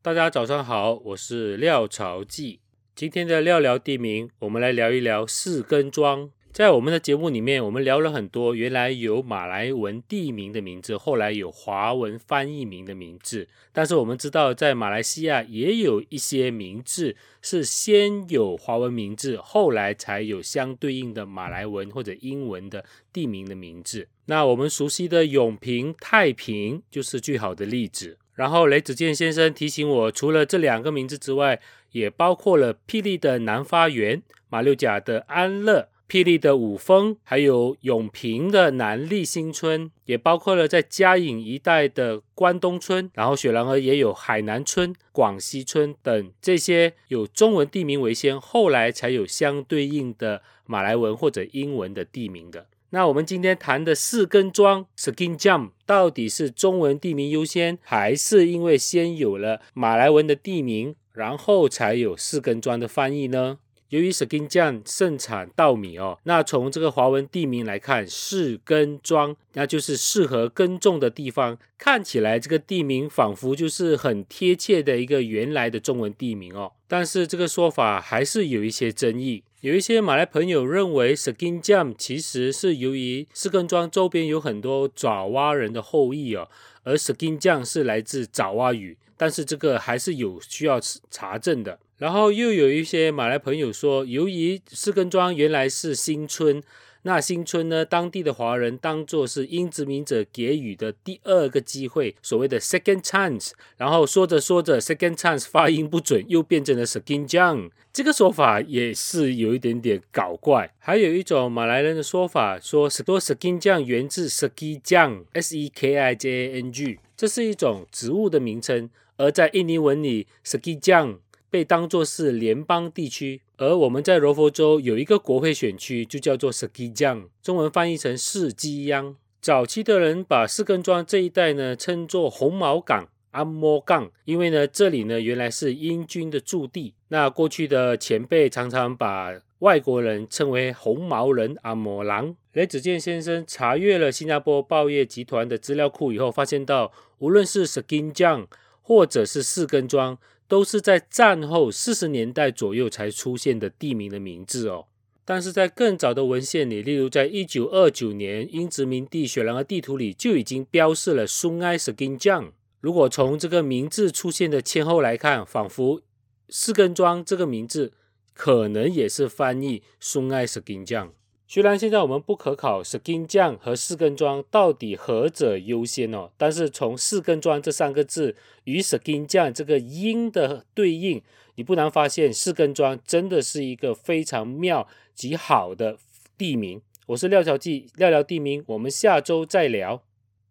大家早上好，我是廖朝记。今天的廖聊地名，我们来聊一聊四根庄。在我们的节目里面，我们聊了很多原来有马来文地名的名字，后来有华文翻译名的名字。但是我们知道，在马来西亚也有一些名字是先有华文名字，后来才有相对应的马来文或者英文的地名的名字。那我们熟悉的永平、太平就是最好的例子。然后雷子健先生提醒我，除了这两个名字之外，也包括了霹雳的南发园、马六甲的安乐。霹雳的五峰，还有永平的南立新村，也包括了在嘉颖一带的关东村，然后雪兰莪也有海南村、广西村等这些有中文地名为先，后来才有相对应的马来文或者英文的地名的。那我们今天谈的四根桩 （Skin Jam） 到底是中文地名优先，还是因为先有了马来文的地名，然后才有四根桩的翻译呢？由于 Skin 酱盛产稻米哦，那从这个华文地名来看，四根庄，那就是适合耕种的地方。看起来这个地名仿佛就是很贴切的一个原来的中文地名哦。但是这个说法还是有一些争议。有一些马来朋友认为 skin jam 其实是由于四根庄周边有很多爪哇人的后裔哦，而 skin jam 是来自爪哇语，但是这个还是有需要查证的。然后又有一些马来朋友说，由于四根庄原来是新村，那新村呢，当地的华人当做是英殖民者给予的第二个机会，所谓的 second chance。然后说着说着，second chance 发音不准，又变成了 skin jang。这个说法也是有一点点搞怪。还有一种马来人的说法，说很多 skin jang 源自 ski jang，s e k i j a n g，这是一种植物的名称，而在印尼文里，ski jang。被当作是联邦地区，而我们在柔佛州有一个国会选区，就叫做 Skijang，中文翻译成四基央。早期的人把四根庄这一带呢称作红毛港、阿摩港，因为呢这里呢原来是英军的驻地。那过去的前辈常常把外国人称为红毛人、阿摩狼。雷子健先生查阅了新加坡报业集团的资料库以后，发现到无论是 Sekijang 或者是四根庄。都是在战后四十年代左右才出现的地名的名字哦，但是在更早的文献里，例如在一九二九年英殖民地雪兰莪地图里就已经标示了松埃斯根江。如果从这个名字出现的前后来看，仿佛四根庄这个名字可能也是翻译松埃斯根江。虽然现在我们不可考 skin 酱和四根桩到底何者优先哦，但是从四根桩这三个字与 skin 酱这个音的对应，你不难发现四根桩真的是一个非常妙极好的地名。我是廖小记，聊聊地名，我们下周再聊。